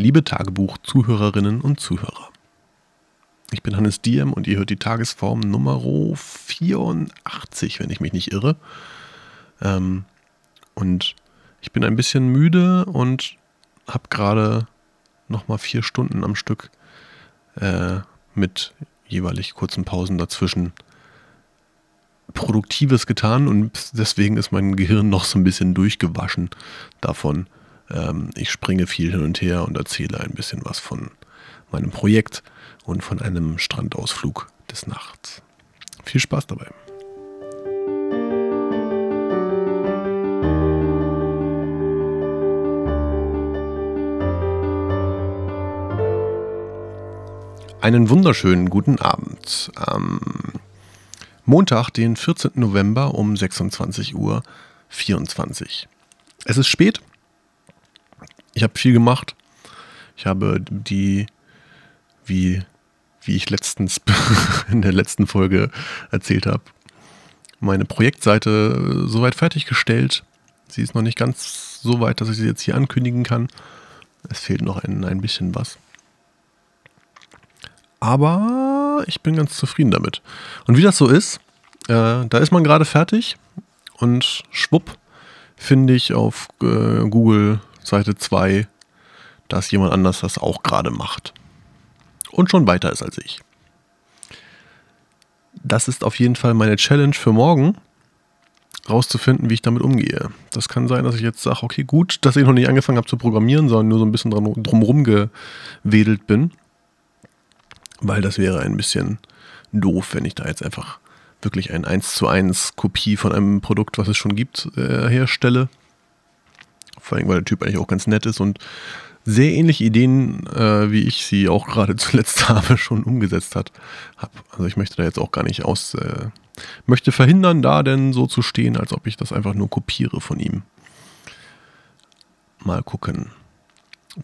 Liebe Tagebuch-Zuhörerinnen und Zuhörer. Ich bin Hannes Diem und ihr hört die Tagesform Nummer 84, wenn ich mich nicht irre. Ähm, und ich bin ein bisschen müde und habe gerade nochmal vier Stunden am Stück äh, mit jeweilig kurzen Pausen dazwischen Produktives getan und deswegen ist mein Gehirn noch so ein bisschen durchgewaschen davon. Ähm, ich springe viel hin und her und erzähle ein bisschen was von meinem Projekt und von einem Strandausflug des Nachts. Viel Spaß dabei. Einen wunderschönen guten Abend. Am Montag, den 14. November um 26.24 Uhr. Es ist spät. Ich habe viel gemacht. Ich habe die, wie, wie ich letztens in der letzten Folge erzählt habe, meine Projektseite soweit fertiggestellt. Sie ist noch nicht ganz so weit, dass ich sie jetzt hier ankündigen kann. Es fehlt noch ein, ein bisschen was. Aber ich bin ganz zufrieden damit. Und wie das so ist, äh, da ist man gerade fertig und schwupp finde ich auf äh, Google Seite 2, dass jemand anders das auch gerade macht. Und schon weiter ist als ich. Das ist auf jeden Fall meine Challenge für morgen, rauszufinden, wie ich damit umgehe. Das kann sein, dass ich jetzt sage, okay, gut, dass ich noch nicht angefangen habe zu programmieren, sondern nur so ein bisschen drumherum gewedelt bin weil das wäre ein bisschen doof, wenn ich da jetzt einfach wirklich ein 1 zu 1 Kopie von einem Produkt, was es schon gibt, äh, herstelle. Vor allem, weil der Typ eigentlich auch ganz nett ist und sehr ähnliche Ideen, äh, wie ich sie auch gerade zuletzt habe, schon umgesetzt hat. Hab. Also ich möchte da jetzt auch gar nicht aus, äh, möchte verhindern, da denn so zu stehen, als ob ich das einfach nur kopiere von ihm. Mal gucken.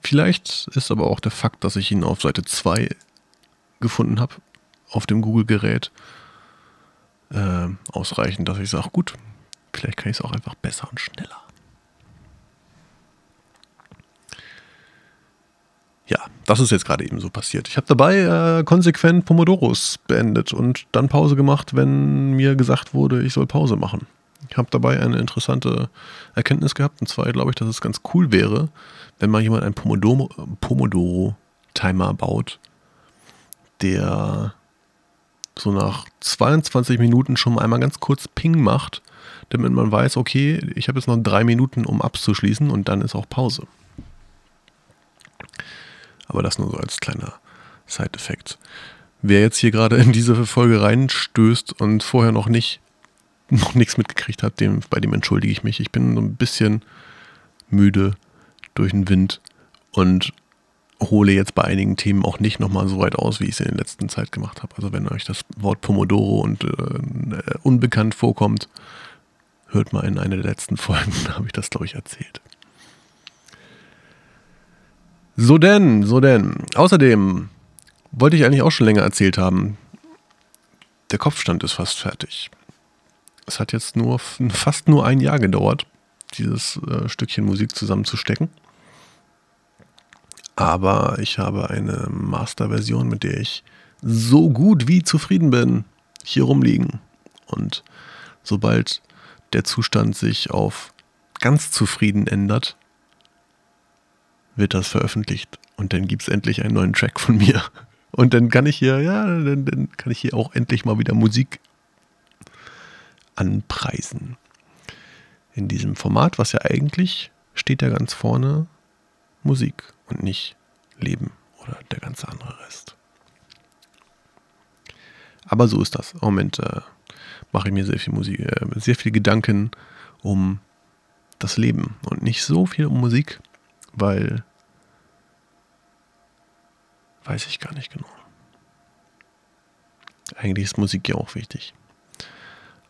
Vielleicht ist aber auch der Fakt, dass ich ihn auf Seite 2 gefunden habe auf dem Google-Gerät, äh, ausreichend, dass ich sage, gut, vielleicht kann ich es auch einfach besser und schneller. Ja, das ist jetzt gerade eben so passiert. Ich habe dabei äh, konsequent Pomodoros beendet und dann Pause gemacht, wenn mir gesagt wurde, ich soll Pause machen. Ich habe dabei eine interessante Erkenntnis gehabt, und zwar glaube ich, dass es ganz cool wäre, wenn mal jemand einen Pomodoro-Timer Pomodoro baut, der so nach 22 Minuten schon einmal ganz kurz Ping macht, damit man weiß, okay, ich habe jetzt noch drei Minuten, um abzuschließen und dann ist auch Pause. Aber das nur so als kleiner Side-Effekt. Wer jetzt hier gerade in diese Folge reinstößt und vorher noch nicht noch nichts mitgekriegt hat, dem, bei dem entschuldige ich mich. Ich bin so ein bisschen müde durch den Wind und hole jetzt bei einigen Themen auch nicht nochmal so weit aus, wie ich es in der letzten Zeit gemacht habe. Also wenn euch das Wort Pomodoro und äh, unbekannt vorkommt, hört mal in einer der letzten Folgen, da habe ich das, glaube ich, erzählt. So denn, so denn. Außerdem wollte ich eigentlich auch schon länger erzählt haben, der Kopfstand ist fast fertig. Es hat jetzt nur fast nur ein Jahr gedauert, dieses äh, Stückchen Musik zusammenzustecken. Aber ich habe eine Master-Version, mit der ich so gut wie zufrieden bin, hier rumliegen. Und sobald der Zustand sich auf ganz zufrieden ändert, wird das veröffentlicht. Und dann gibt es endlich einen neuen Track von mir. Und dann kann ich hier, ja, dann, dann kann ich hier auch endlich mal wieder Musik anpreisen. In diesem Format, was ja eigentlich steht ja ganz vorne Musik und nicht Leben oder der ganze andere Rest. Aber so ist das. Im Moment äh, mache ich mir sehr viel Musik, äh, sehr viel Gedanken um das Leben und nicht so viel um Musik, weil weiß ich gar nicht genau. Eigentlich ist Musik ja auch wichtig.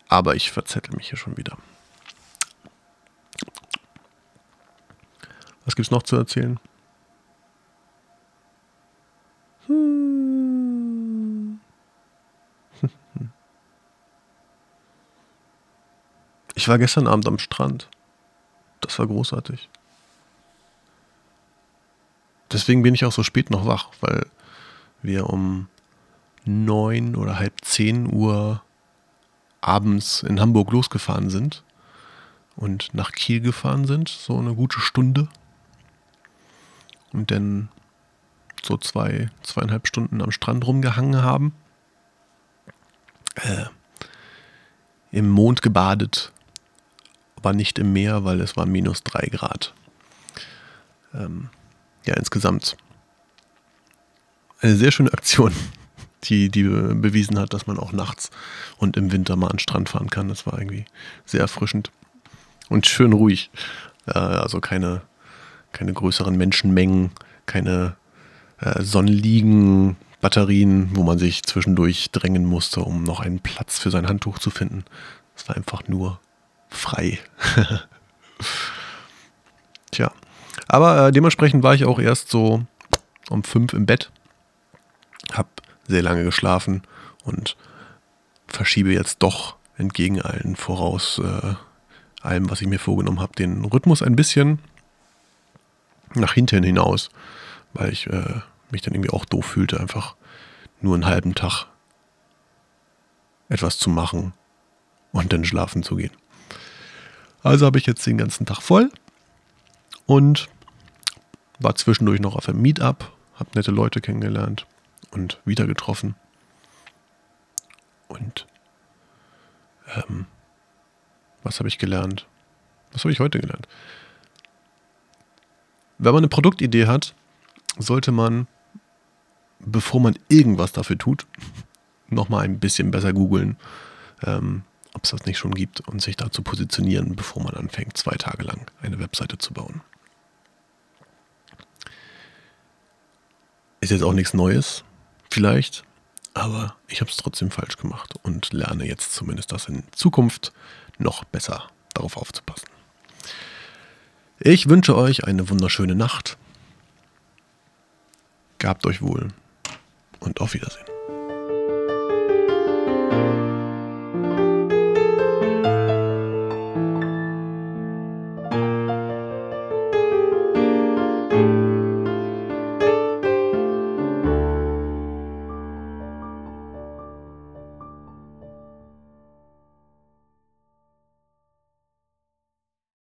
Aber ich verzettel mich hier schon wieder. Was gibt es noch zu erzählen? Ich war gestern Abend am Strand. Das war großartig. Deswegen bin ich auch so spät noch wach, weil wir um neun oder halb zehn Uhr abends in Hamburg losgefahren sind und nach Kiel gefahren sind, so eine gute Stunde. Und dann so zwei, zweieinhalb Stunden am Strand rumgehangen haben. Äh, Im Mond gebadet, aber nicht im Meer, weil es war minus drei Grad. Ähm, ja, insgesamt eine sehr schöne Aktion, die, die bewiesen hat, dass man auch nachts und im Winter mal an den Strand fahren kann. Das war irgendwie sehr erfrischend und schön ruhig. Äh, also keine, keine größeren Menschenmengen, keine äh, Sonnenliegen, Batterien, wo man sich zwischendurch drängen musste, um noch einen Platz für sein Handtuch zu finden. Es war einfach nur frei. Tja. Aber äh, dementsprechend war ich auch erst so um fünf im Bett. Hab sehr lange geschlafen und verschiebe jetzt doch entgegen allen voraus, äh, allem, was ich mir vorgenommen habe, den Rhythmus ein bisschen nach hinten hinaus, weil ich äh, mich dann irgendwie auch doof fühlte, einfach nur einen halben Tag etwas zu machen und dann schlafen zu gehen. Also habe ich jetzt den ganzen Tag voll und war zwischendurch noch auf einem Meetup, habe nette Leute kennengelernt und wieder getroffen. Und ähm, was habe ich gelernt? Was habe ich heute gelernt? Wenn man eine Produktidee hat, sollte man, bevor man irgendwas dafür tut, nochmal ein bisschen besser googeln, ähm, ob es das nicht schon gibt und sich dazu positionieren, bevor man anfängt, zwei Tage lang eine Webseite zu bauen. Ist jetzt auch nichts Neues, vielleicht, aber ich habe es trotzdem falsch gemacht und lerne jetzt zumindest das in Zukunft noch besser darauf aufzupassen. Ich wünsche euch eine wunderschöne Nacht. Gabt euch wohl und auf Wiedersehen.